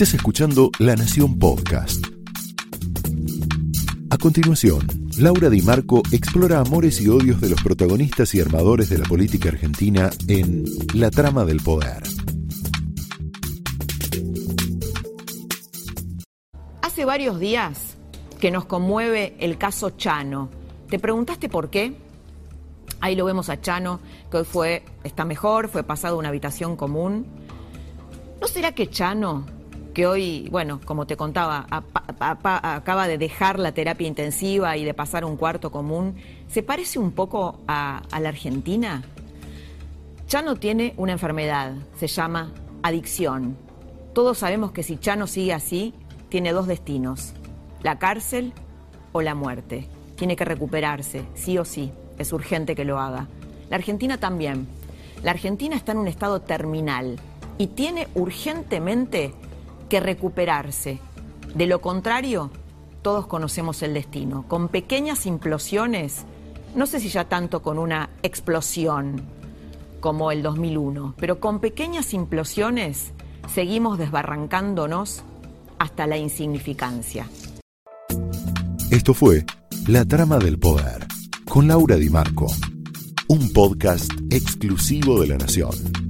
Estás escuchando La Nación Podcast. A continuación, Laura Di Marco explora amores y odios de los protagonistas y armadores de la política argentina en La trama del poder. Hace varios días que nos conmueve el caso Chano. ¿Te preguntaste por qué? Ahí lo vemos a Chano, que hoy fue, está mejor, fue pasado a una habitación común. ¿No será que Chano que hoy, bueno, como te contaba, acaba de dejar la terapia intensiva y de pasar un cuarto común, ¿se parece un poco a, la Argentina? Chano tiene una enfermedad, se llama adicción. Todos sabemos que si Chano sigue así, tiene dos destinos, la cárcel o la muerte. Tiene que recuperarse, sí o sí, es urgente que lo haga. La Argentina también. La Argentina está en un estado terminal y tiene urgentemente que recuperarse. De lo contrario, todos conocemos el destino. Con pequeñas implosiones, no sé si ya tanto con una explosión como el 2001, pero con pequeñas implosiones seguimos desbarrancándonos hasta la insignificancia. Esto fue La Trama del Poder, con Laura Di Marco, un podcast exclusivo de La Nación.